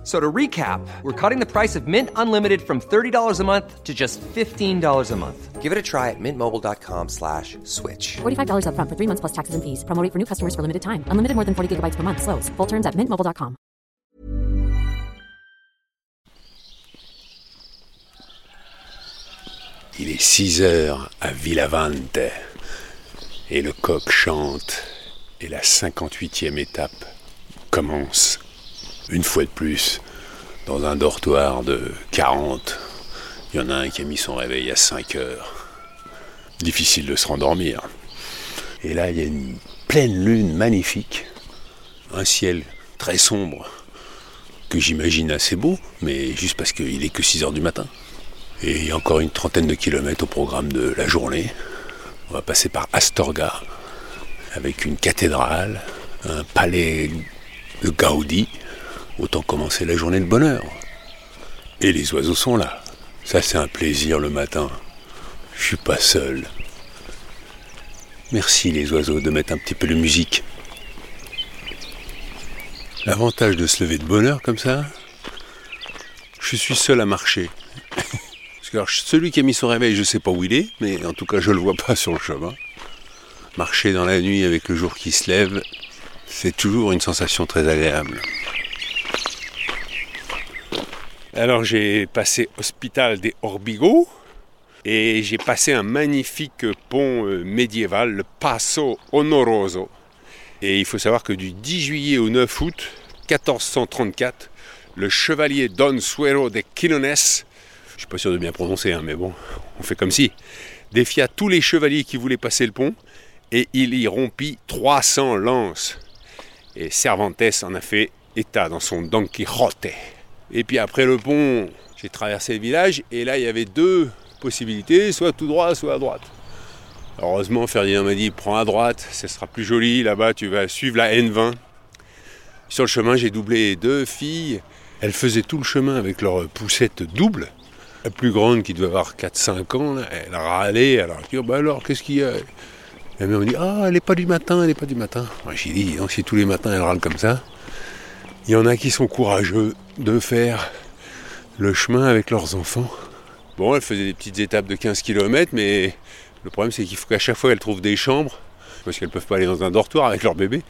F- So to recap, we're cutting the price of Mint Unlimited from $30 a month to just $15 a month. Give it a try at mintmobile.com slash switch. $45 upfront for three months plus taxes and fees. Promo rate for new customers for limited time. Unlimited more than 40 gigabytes per month. Slows. Full terms at mintmobile.com. Il est 6 heures à Villavante et le coq chante et la 58e étape commence. Une fois de plus, dans un dortoir de 40, il y en a un qui a mis son réveil à 5 heures. Difficile de se rendormir. Et là, il y a une pleine lune magnifique, un ciel très sombre, que j'imagine assez beau, mais juste parce qu'il est que 6 heures du matin. Et il y a encore une trentaine de kilomètres au programme de la journée. On va passer par Astorga, avec une cathédrale, un palais de Gaudi. Autant commencer la journée de bonheur. Et les oiseaux sont là. Ça, c'est un plaisir le matin. Je suis pas seul. Merci les oiseaux de mettre un petit peu de musique. L'avantage de se lever de bonheur comme ça, je suis seul à marcher. Celui qui a mis son réveil, je sais pas où il est, mais en tout cas je le vois pas sur le chemin. Marcher dans la nuit avec le jour qui se lève, c'est toujours une sensation très agréable. Alors j'ai passé Hospital des Orbigo et j'ai passé un magnifique pont euh, médiéval, le Passo Honoroso. Et il faut savoir que du 10 juillet au 9 août 1434, le chevalier Don Suero de Quinones, je suis pas sûr de bien prononcer, hein, mais bon, on fait comme si, défia tous les chevaliers qui voulaient passer le pont et il y rompit 300 lances. Et Cervantes en a fait état dans son Don Quixote. Et puis après le pont, j'ai traversé le village et là il y avait deux possibilités, soit tout droit, soit à droite. Heureusement, Ferdinand m'a dit prends à droite, ce sera plus joli là-bas, tu vas suivre la N20. Sur le chemin, j'ai doublé deux filles. Elles faisaient tout le chemin avec leur poussette double. La plus grande qui devait avoir 4-5 ans, elle râlé. Alors, je dis, alors, qu'est-ce qu'il y a? La mère me dit, ah, elle n'est pas du matin, elle n'est pas du matin. Moi, j'ai dit, si tous les matins elle râle comme ça, il y en a qui sont courageux de faire le chemin avec leurs enfants. Bon, elle faisait des petites étapes de 15 km, mais le problème c'est qu'il faut qu'à chaque fois elles trouvent des chambres, parce qu'elles ne peuvent pas aller dans un dortoir avec leur bébé.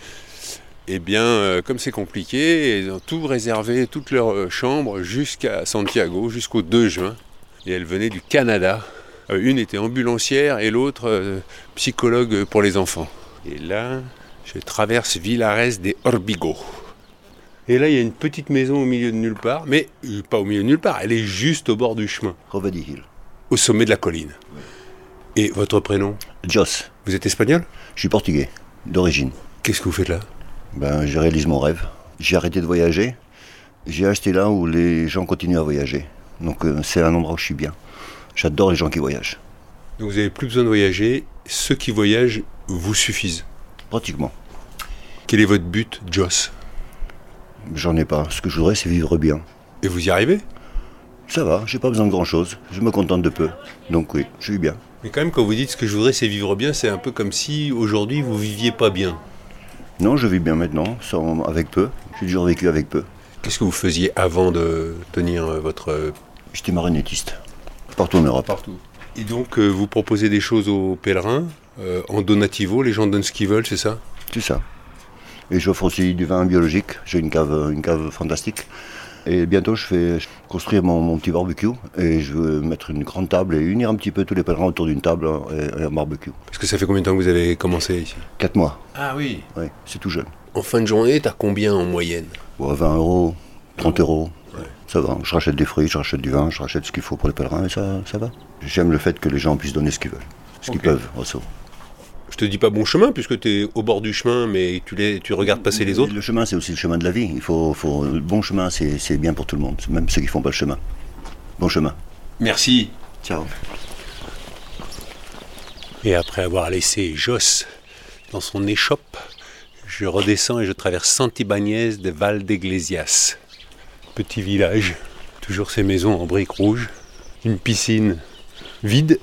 Eh bien, euh, comme c'est compliqué, elles ont tout réservé, toutes leurs euh, chambres jusqu'à Santiago, jusqu'au 2 juin. Et elles venaient du Canada. Euh, une était ambulancière et l'autre psychologue pour les enfants. Et là, je traverse Villares de Orbigo. Et là, il y a une petite maison au milieu de nulle part, mais pas au milieu de nulle part, elle est juste au bord du chemin, Rovedi Hill. au sommet de la colline. Et votre prénom? Jos, Vous êtes espagnol? Je suis portugais, d'origine. Qu'est-ce que vous faites là? Ben, je réalise mon rêve. J'ai arrêté de voyager. J'ai acheté là où les gens continuent à voyager. Donc euh, c'est un endroit où je suis bien. J'adore les gens qui voyagent. Donc vous n'avez plus besoin de voyager, ceux qui voyagent vous suffisent. Pratiquement. Quel est votre but, Joss? J'en ai pas. Ce que je voudrais, c'est vivre bien. Et vous y arrivez? Ça va, j'ai pas besoin de grand chose. Je me contente de peu. Donc oui, je vis bien. Mais quand même, quand vous dites ce que je voudrais, c'est vivre bien, c'est un peu comme si aujourd'hui vous viviez pas bien. Non, je vis bien maintenant, sans, avec peu. J'ai toujours vécu avec peu. Qu'est-ce que vous faisiez avant de tenir euh, votre... euh, J'étais marionnettiste. Partout en Europe. Partout. Et donc euh, vous proposez des choses aux pèlerins, euh, en donativo, les gens donnent ce qu'ils veulent, c'est ça? C'est ça. Et j'offre aussi du vin biologique. J'ai une cave, une cave fantastique. Et bientôt, je fais construire mon, mon petit barbecue. Et je veux mettre une grande table et unir un petit peu tous les pèlerins autour d'une table et, et un barbecue. Parce que ça fait combien de temps que vous avez commencé ici? Quatre mois. Ah oui. Oui, c'est tout jeune. En fin de journée, t'as combien en moyenne? Bon, 20 euros, 30 euros. Ouais. Ça va. Je rachète des fruits, je rachète du vin, je rachète ce qu'il faut pour les pèlerins et ça, ça va. J'aime le fait que les gens puissent donner ce qu'ils veulent. Ce qu'ils peuvent, aussi. Je te dis pas bon chemin, puisque tu es au bord du chemin, mais tu, les, tu regardes passer les autres. Le chemin, c'est aussi le chemin de la vie. Il faut, faut- le bon chemin, c'est bien pour tout le monde, même ceux qui font pas le chemin. Bon chemin. Merci. Ciao. Et après avoir laissé Joss dans son échoppe, je redescends et je traverse Santibáñez de Val d'Iglesias. Petit village, toujours ces maisons en briques rouges, une piscine vide.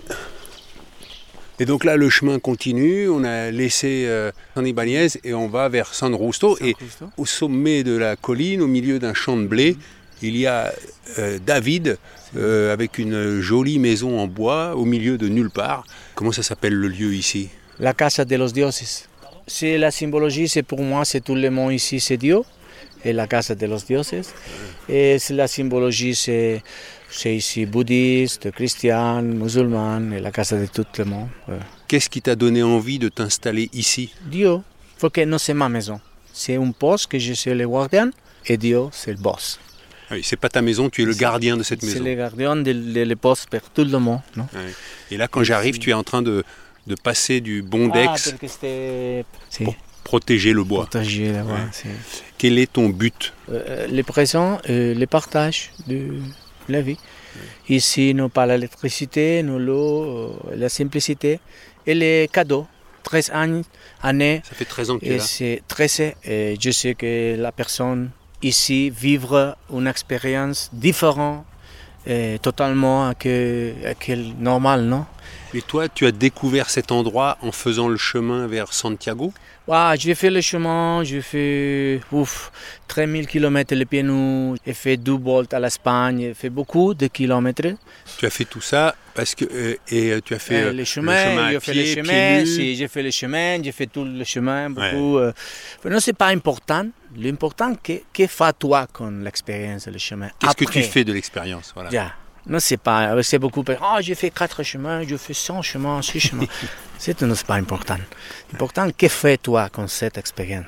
Et donc là, le chemin continue. On a laissé euh, San Ibáñez et on va vers San Rusto. Et au sommet de la colline, au milieu d'un champ de blé, il y a euh, David euh, avec une jolie maison en bois au milieu de nulle part. Comment ça s'appelle le lieu ici? La casa de los dioses. C'est la symbologie, c'est pour moi, c'est tout le monde ici, c'est Dieu. Et la casa de los dioses. Et c'est la symbologie, c'est c'est ici bouddhiste, chrétien, musulman, et la casa de tout le monde. ouais. Qu'est-ce qui t'a donné envie de t'installer ici? Dieu, faut que non c'est ma maison. C'est un poste que je suis le gardien et Dieu c'est le boss. Oui, c'est pas ta maison, tu es le gardien de cette C'est maison. le gardien de, de le poste pour tout le monde. Non? Ouais. Et là, quand j'arrive, tu es en train de, de passer du Ah, bondex c'est pour protéger le bois. là-bas. Ouais. c'est- Quel est ton but? Euh, le présent, euh, le partage de la vie. Ici, nous pas l'électricité, nous l'eau, euh, la simplicité et les cadeaux. 13 ans, années, Ça fait 13 ans que tu es et là. c'est 13 et je sais que la personne ici vivre une expérience différente et totalement que, que le normal, non? Et toi, tu as découvert cet endroit en faisant le chemin vers Santiago? Ouais, j'ai fait le chemin, j'ai fait ouf, 3000 km les pieds nus, j'ai fait deux volts à l'Espagne, j'ai fait beaucoup de kilomètres. Tu as fait tout ça parce que euh, et euh, tu as fait Euh, euh, le chemin j'ai fait nus. si, j'ai fait les chemins, j'ai fait tout le chemin, beaucoup. euh, mais non, c'est pas important. L'important, que, que fais-toi con l'expérience, le chemin. Qu'est-ce que tu fais de l'expérience voilà. Non, c'est pas, c'est beaucoup. Ah, j'ai fait quatre chemins, j'ai fait 100 chemins, 6 chemins. c'est pas important. L'important, que fais-toi con cette expérience?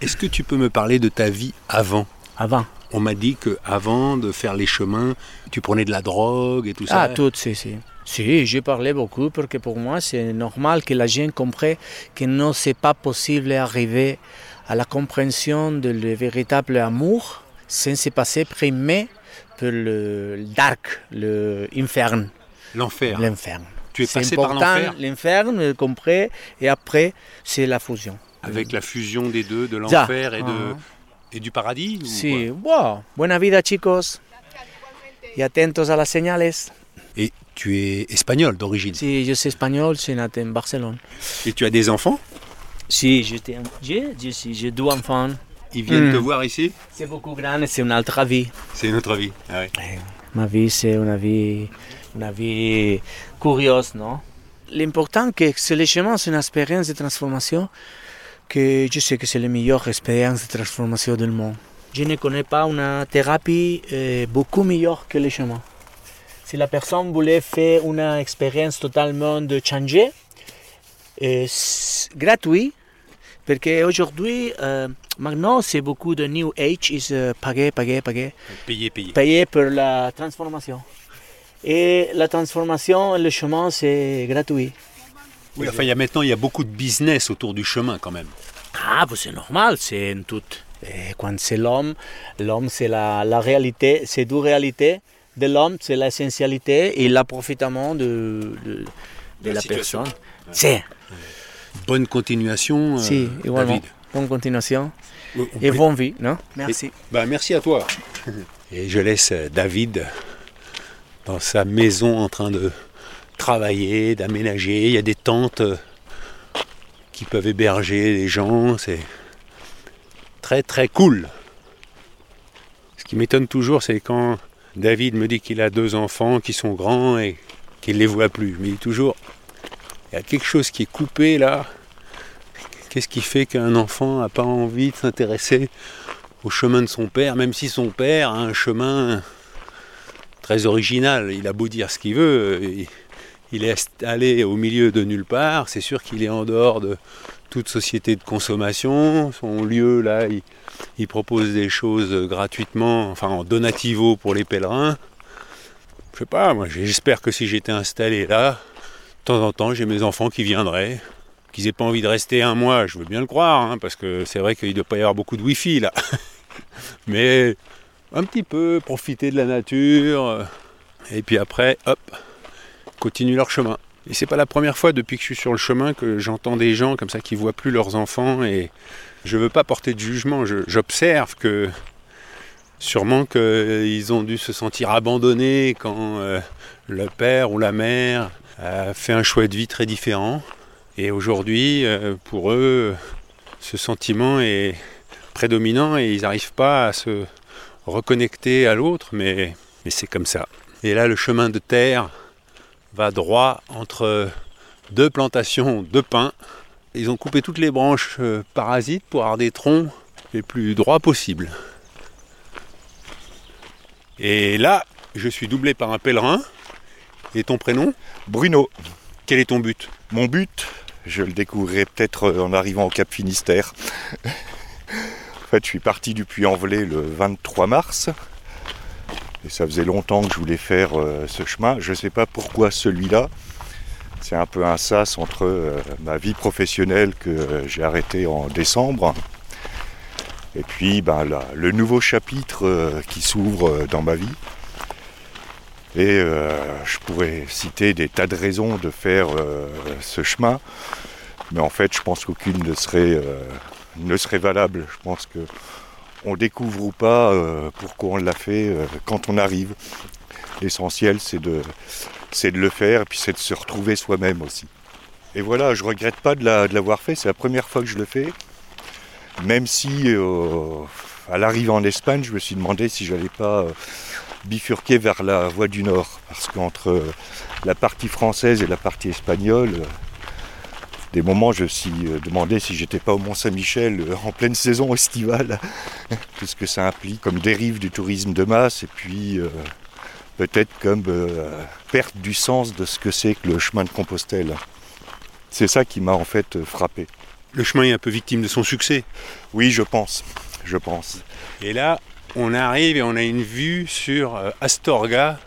Est-ce que tu peux me parler de ta vie avant? Avant. On m'a dit que avant de faire les chemins, tu prenais de la drogue et tout ça. Ah, tout, si, si. Si, j'ai parlé beaucoup parce que pour moi, c'est normal que la gente comprenne que non, c'est pas possible d'arriver à la compréhension de le véritable amour sans se passer primé par le le dark, l'inferne. L'enfer. L'inferne. Tu es passé par important, l'enfer L'inferne, le comprend, et après, c'est la fusion. avec la fusion des deux, de l'enfer et, de, Ah. et du paradis Sí, wow. Buena vida, chicos. Y atentos a las señales. Et tu es espagnol d'origine. Sí, yo soy español, soy nato en Barcelone. Et tu as des enfants J'étais- j'ai j'ai- j'ai deux enfants. Ils viennent Hmm. te voir ici C'est beaucoup grand, c'est une autre vie. C'est notre vie. Ah ouais. Ma vie, c'est une vie, une vie curieuse, non? L'important, que c'est le chemin, c'est une expérience de transformation que je sais que c'est la meilleure expérience de transformation du monde. Je ne connais pas une thérapie euh, beaucoup meilleure que le chemin. Si la personne voulait faire une expérience totalement de changer, c'est gratuit, parce qu'aujourd'hui, euh, maintenant, c'est beaucoup de New Age, is euh, payer, payer, payer Payer, payer. payer pour la transformation. Et la transformation, le chemin, c'est gratuit. Oui, enfin, il y a maintenant, il y a beaucoup de business autour du chemin quand même. Ah, bah, c'est normal, c'est tout. Et quand c'est l'homme, l'homme, c'est la, la réalité, c'est deux réalités. De l'homme, c'est l'essentialité et l'approfitement de, de, de la personne. C'est, Bonne continuation, euh, si, igualement. David. Bonne continuation On et bonne vie, non Merci. Bah, merci à toi. Et je laisse euh, David dans sa maison en train de travailler, d'aménager. Il y a des tentes euh, qui peuvent héberger les gens. C'est très très cool. Ce qui m'étonne toujours, c'est quand David me dit qu'il a deux enfants qui sont grands et qu'il ne les voit plus. Mais il est toujours, il y a quelque chose qui est coupé là. Qu'est-ce qui fait qu'un enfant n'a pas envie de s'intéresser au chemin de son père, même si son père a un chemin très original? Il a beau dire ce qu'il veut, il- est allé au milieu de nulle part, c'est sûr qu'il est en dehors de toute société de consommation. Son lieu, là, il, il propose des choses gratuitement, enfin en donativo pour les pèlerins. Je sais pas, moi j'espère que si j'étais installé là, de temps en temps j'ai mes enfants qui viendraient, qu'ils aient pas envie de rester un mois, je veux bien le croire, hein, parce que c'est vrai qu'il ne doit pas y avoir beaucoup de wifi là. Mais un petit peu, profiter de la nature, euh, et puis après, hop, continuent leur chemin. Et c'est pas la première fois depuis que je suis sur le chemin que j'entends des gens comme ça qui voient plus leurs enfants et je veux pas porter de jugement. J'observe que sûrement qu'ils ont dû se sentir abandonnés quand euh, le père ou la mère a fait un choix de vie très différent. Et aujourd'hui, euh, pour eux, ce sentiment est prédominant et ils n'arrivent pas à se reconnecter à l'autre, mais, mais c'est comme ça. Et là, le chemin de terre va droit entre deux plantations de pins. Ils ont coupé toutes les branches euh, parasites pour avoir des troncs les plus droits possibles. Et là, je suis doublé par un pèlerin. Et ton prénom Bruno, Quel est ton but mon but, je le découvrirai peut-être euh, en arrivant au Cap Finistère. en fait, je suis parti du Puy-en-Velay le 23 mars. Et ça faisait longtemps que je voulais faire euh, ce chemin. Je ne sais pas pourquoi celui-là. C'est un peu un sas entre euh, ma vie professionnelle que euh, j'ai arrêtée en décembre. Et puis ben, là, le nouveau chapitre qui s'ouvre dans ma vie. Et euh, je pourrais citer des tas de raisons de faire euh, ce chemin, mais en fait, je pense qu'aucune ne serait, euh, ne serait valable. Je pense que on découvre ou pas pourquoi on l'a fait quand on arrive. L'essentiel, c'est de, c'est de le faire, et puis c'est de se retrouver soi-même aussi. Et voilà, je regrette pas de de l'avoir fait. C'est la première fois que je le fais. Même si, à l'arrivée en Espagne, je me suis demandé si j'allais pas bifurquer vers la voie du Nord. Parce qu'entre euh, la partie française et la partie espagnole, euh, des moments, je me suis demandé si j'étais pas au Mont-Saint-Michel euh, en pleine saison estivale. Tout ce que ça implique comme dérive du tourisme de masse et puis euh, peut-être comme euh, perte du sens de ce que c'est que le chemin de Compostelle. C'est ça qui m'a en fait frappé. Le chemin est un peu victime de son succès? Oui, je pense. Je pense. Et là, on arrive et on a une vue sur euh, Astorga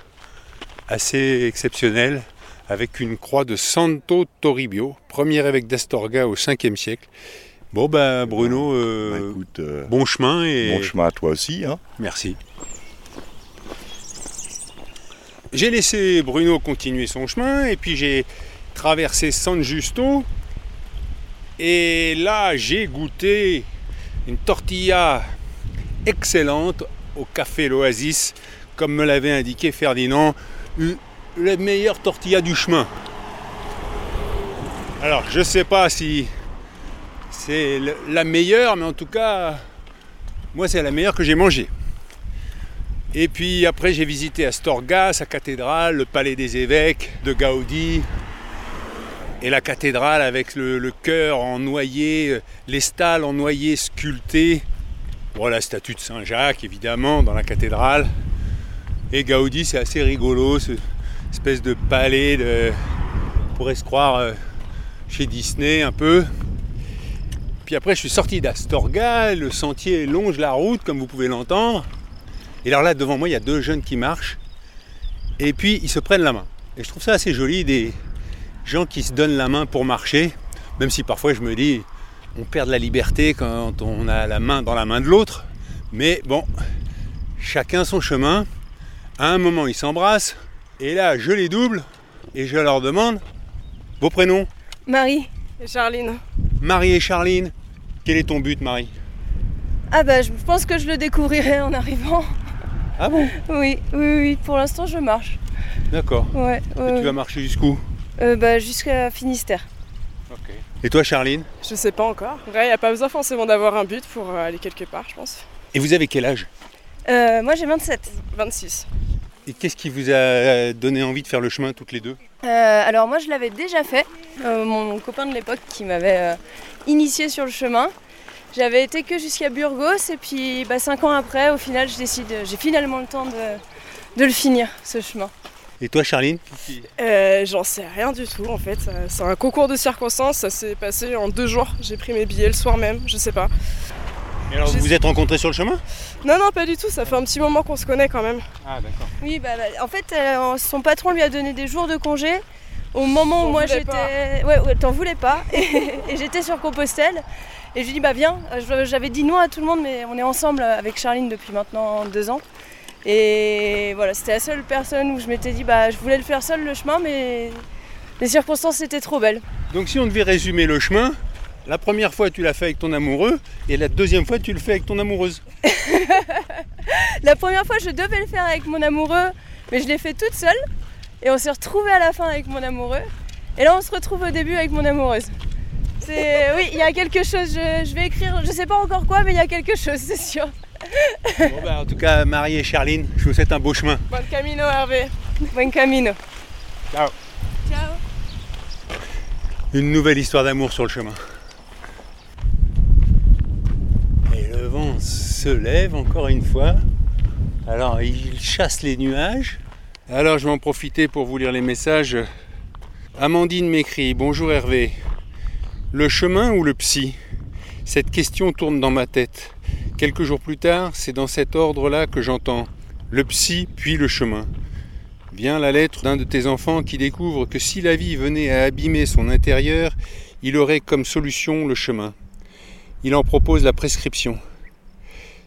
assez exceptionnelle avec une croix de Santo Toribio, premier évêque d'Astorga au 5e siècle. Bon ben Bruno, euh, Bah, écoute, euh, bon chemin et bon chemin à toi aussi. Hein. merci. J'ai laissé Bruno continuer son chemin et puis j'ai traversé San Justo et là j'ai goûté une tortilla excellente au café L'Oasis, comme me l'avait indiqué Ferdinand, u- la meilleure tortilla du chemin. Alors je sais pas si c'est la meilleure, mais en tout cas, moi c'est la meilleure que j'ai mangée. Et puis après j'ai visité Astorga, sa cathédrale, le palais des évêques de Gaudi, et la cathédrale avec le, le chœur en noyer, euh, les stalles en noyer sculptés. Bon, la statue de Saint-Jacques, évidemment, dans la cathédrale. Et Gaudi, c'est assez rigolo, ce espèce de palais de. On pourrait se croire euh, chez Disney un peu. Puis après, je suis sorti d'Astorga, le sentier longe la route, comme vous pouvez l'entendre. Et alors là, devant moi, il y a deux jeunes qui marchent. Et puis, ils se prennent la main. Et je trouve ça assez joli, des gens qui se donnent la main pour marcher. Même si parfois, je me dis, on perd de la liberté quand on a la main dans la main de l'autre. Mais bon, chacun son chemin. À un moment, ils s'embrassent. Et là, je les double et je leur demande vos prénoms. Marie et Charline. Marie et Charline. Quel est ton but, Marie? Ah bah je pense que je le découvrirai en arrivant. Ah bon? Oui, oui, oui. Pour l'instant je marche. D'accord. Ouais. Et ouais. tu vas marcher jusqu'où? Euh, bah jusqu'à Finistère. Et toi, Charline Je sais pas encore. Vrai, il n'y a pas besoin forcément d'avoir un but pour euh, aller quelque part, je pense. Et vous avez quel âge Euh, moi j'ai 27. 26. Et qu'est-ce qui vous a donné envie de faire le chemin toutes les deux Euh, alors moi je l'avais déjà fait. Euh, mon copain de l'époque qui m'avait euh, initié sur le chemin. J'avais été que jusqu'à Burgos et puis bah, cinq ans après, au final, je décide, j'ai finalement le temps de, de le finir, ce chemin. Et toi, Charline Euh, J'en sais rien du tout en fait. Euh, C'est un concours de circonstances, ça s'est passé en deux jours. J'ai pris mes billets le soir même, je sais pas. Et alors, vous vous êtes rencontrés sur le chemin Non, non, pas du tout, ça fait un petit moment qu'on se connaît quand même. Ah, d'accord. Oui, bah, bah, en fait, euh, son patron lui a donné des jours de congé. Au moment où moi j'étais. Ouais, ouais, t'en voulais pas. Et, et j'étais sur Compostelle. Et je lui ai dit, bah viens. Je- J'avais dit non à tout le monde, mais on est ensemble avec Charline depuis maintenant deux ans. Et voilà, c'était la seule personne où je m'étais dit, bah je voulais le faire seul le chemin, mais les circonstances étaient trop belles. Donc si on devait résumer le chemin, la première fois tu l'as fait avec ton amoureux et la deuxième fois tu le fais avec ton amoureuse. la première fois je devais le faire avec mon amoureux, mais je l'ai fait toute seule. Et on s'est retrouvés à la fin avec mon amoureux. Et là on se retrouve au début avec mon amoureuse. C'est oui, il y a quelque chose. Je, vais écrire, je sais pas encore quoi, mais il y a quelque chose, c'est sûr. Bon bah, en tout cas, Marie et Charline, je vous souhaite un beau chemin. Bon camino, Hervé. Bon camino. Ciao. Ciao. Une nouvelle histoire d'amour sur le chemin. Et le vent se lève encore une fois. Alors il chasse les nuages. Alors je vais en profiter pour vous lire les messages. Amandine m'écrit Bonjour Hervé. Le chemin ou le psy? Cette question tourne dans ma tête. Quelques jours plus tard, c'est dans cet ordre-là que j'entends le psy puis le chemin. Vient la lettre d'un de tes enfants qui découvre que si la vie venait à abîmer son intérieur, il aurait comme solution le chemin. Il en propose la prescription.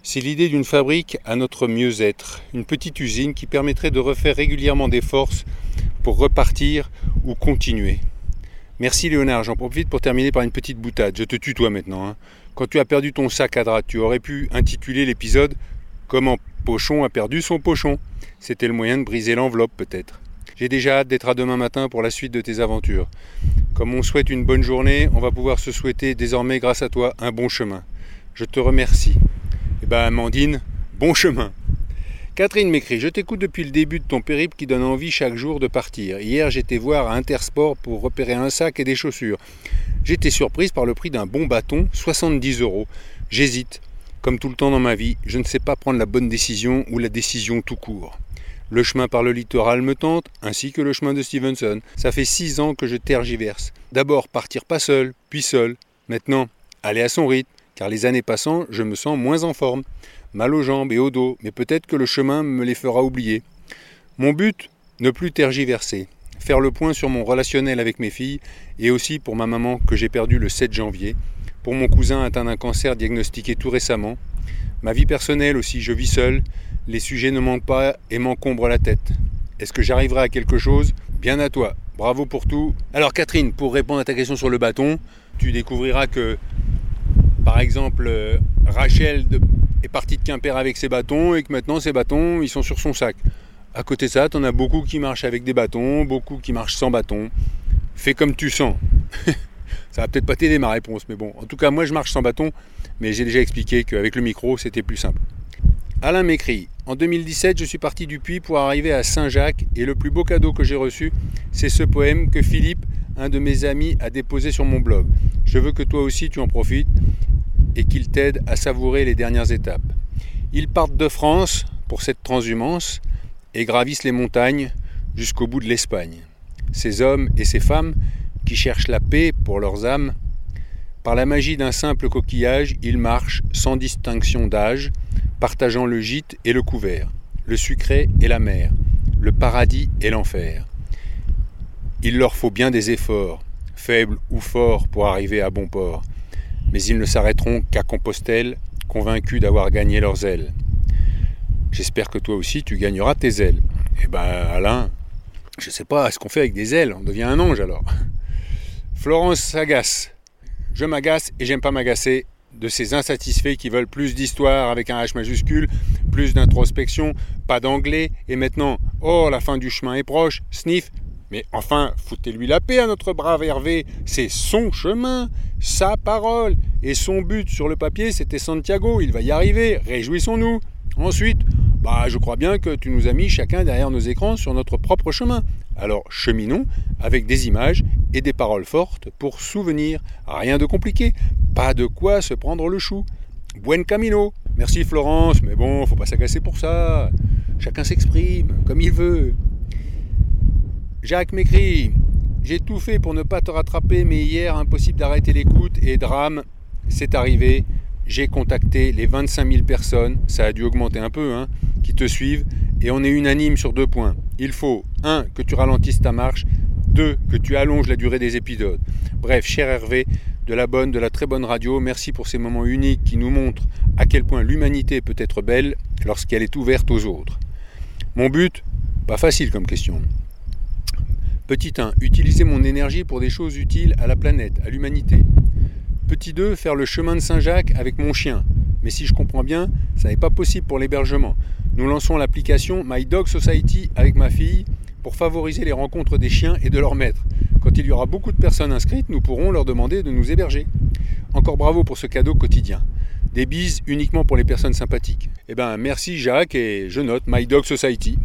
C'est l'idée d'une fabrique à notre mieux-être, une petite usine qui permettrait de refaire régulièrement des forces pour repartir ou continuer. Merci Léonard, j'en profite pour terminer par une petite boutade. Je te tutoie maintenant. Hein. Quand tu as perdu ton sac à drap, tu aurais pu intituler l'épisode Comment Pochon a perdu son pochon. C'était le moyen de briser l'enveloppe peut-être. J'ai déjà hâte d'être à demain matin pour la suite de tes aventures. Comme on souhaite une bonne journée, on va pouvoir se souhaiter désormais grâce à toi un bon chemin. Je te remercie. Eh ben Amandine, bon chemin. Catherine m'écrit Je t'écoute depuis le début de ton périple qui donne envie chaque jour de partir. Hier, j'étais voir à Intersport pour repérer un sac et des chaussures. J'étais surprise par le prix d'un bon bâton, 70 euros. J'hésite. Comme tout le temps dans ma vie, je ne sais pas prendre la bonne décision ou la décision tout court. Le chemin par le littoral me tente, ainsi que le chemin de Stevenson. Ça fait six ans que je tergiverse. D'abord partir pas seul, puis seul. Maintenant, aller à son rythme, car les années passant, je me sens moins en forme mal aux jambes et au dos, mais peut-être que le chemin me les fera oublier. Mon but, ne plus tergiverser, le point sur mon relationnel avec mes filles, et aussi pour ma maman que j'ai perdue le 7 janvier, pour mon cousin atteint d'un cancer diagnostiqué tout récemment, ma vie personnelle aussi, je vis seul, les sujets ne manquent pas et m'encombrent la tête. Est-ce que j'arriverai à quelque chose? Bien à toi, bravo pour tout. Alors Catherine, pour répondre à ta question sur le bâton, tu découvriras que, par exemple, euh, Rachel est parti de Quimper avec ses bâtons et que maintenant ses bâtons ils sont sur son sac. À côté de ça, t'en as beaucoup qui marchent avec des bâtons, beaucoup qui marchent sans bâton. Fais comme tu sens. ça va peut-être pas t'aider ma réponse, mais bon. En tout cas, moi je marche sans bâton, mais j'ai déjà expliqué qu'avec le micro c'était plus simple. Alain m'écrit En 2017, je suis parti du Puy pour arriver à Saint-Jacques et le plus beau cadeau que j'ai reçu, c'est ce poème que Philippe, un de mes amis, a déposé sur mon blog. Je veux que toi aussi tu en profites et qu'ils t'aident à savourer les dernières étapes. Ils partent de France pour cette transhumance et gravissent les montagnes jusqu'au bout de l'Espagne. Ces hommes et ces femmes qui cherchent la paix pour leurs âmes, par la magie d'un simple coquillage, ils marchent sans distinction d'âge, partageant le gîte et le couvert, le sucré et la mer, le paradis et l'enfer. Il leur faut bien des efforts, faibles ou forts, pour arriver à bon port mais ils ne s'arrêteront qu'à Compostelle, convaincus d'avoir gagné leurs ailes. J'espère que toi aussi tu gagneras tes ailes. Eh ben Alain, je sais pas, ce qu'on fait avec des ailes? On devient un ange alors. Florence s'agace. Je m'agace et j'aime pas m'agacer de ces insatisfaits qui veulent plus d'histoire avec un H majuscule, plus d'introspection, pas d'anglais, et maintenant, oh, la fin du chemin est proche, sniff, mais enfin, foutez-lui la paix à notre brave Hervé. C'est son chemin, sa parole. Et son but sur le papier, c'était Santiago. Il va y arriver. Réjouissons-nous. Ensuite, bah, je crois bien que tu nous as mis chacun derrière nos écrans sur notre propre chemin. Alors cheminons avec des images et des paroles fortes pour souvenir. Rien de compliqué. Pas de quoi se prendre le chou. Buen camino. Merci Florence, mais bon, faut pas s'agacer pour ça. Chacun s'exprime comme il veut. Jacques m'écrit J'ai tout fait pour ne pas te rattraper, mais hier, impossible d'arrêter l'écoute et drame, c'est arrivé. J'ai contacté les 25 000 personnes, ça a dû augmenter un peu, hein, qui te suivent, et on est unanime sur deux points. Il faut, un, que tu ralentisses ta marche, deux, que tu allonges la durée des épisodes. Bref, cher Hervé, de la bonne, de la très bonne radio, merci pour ces moments uniques qui nous montrent à quel point l'humanité peut être belle lorsqu'elle est ouverte aux autres. Mon but, pas facile comme question, Petit 1. Utiliser mon énergie pour des choses utiles à la planète, à l'humanité. Petit 2. Faire le chemin de Saint-Jacques avec mon chien. Mais si je comprends bien, ça n'est pas possible pour l'hébergement. Nous lançons l'application My Dog Society avec ma fille pour favoriser les rencontres des chiens et de leurs maîtres. Quand il y aura beaucoup de personnes inscrites, nous pourrons leur demander de nous héberger. Encore bravo pour ce cadeau quotidien. Des bises uniquement pour les personnes sympathiques. Eh ben merci Jacques et je note My Dog Society.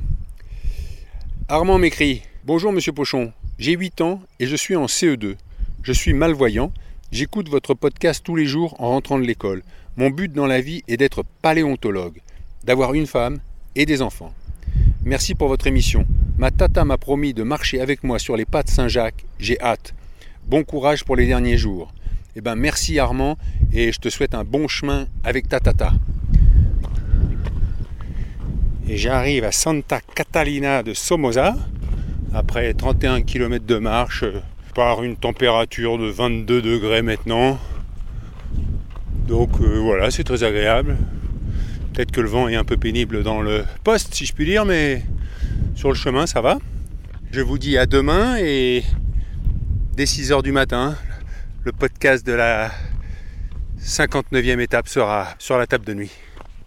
Armand m'écrit Bonjour monsieur Pochon, j'ai 8 ans et je suis en CE2. Je suis malvoyant J'écoute votre podcast tous les jours en rentrant de l'école. Mon but dans la vie est d'être paléontologue, d'avoir une femme et des enfants. Merci pour votre émission. Ma tata m'a promis de marcher avec moi sur les pas de Saint-Jacques. J'ai hâte. Bon courage pour les derniers jours. Eh ben merci Armand et je te souhaite un bon chemin avec ta tata. Et j'arrive à Santa Catalina de Somoza après 31 km de marche par une température de 22 degrés maintenant. Donc euh, voilà, c'est très agréable. Peut-être que le vent est un peu pénible dans le poste, si je puis dire, mais sur le chemin, ça va. Je vous dis à demain et dès 6h du matin, le podcast de la 59e étape sera sur la table de nuit.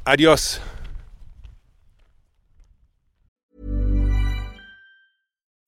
Adios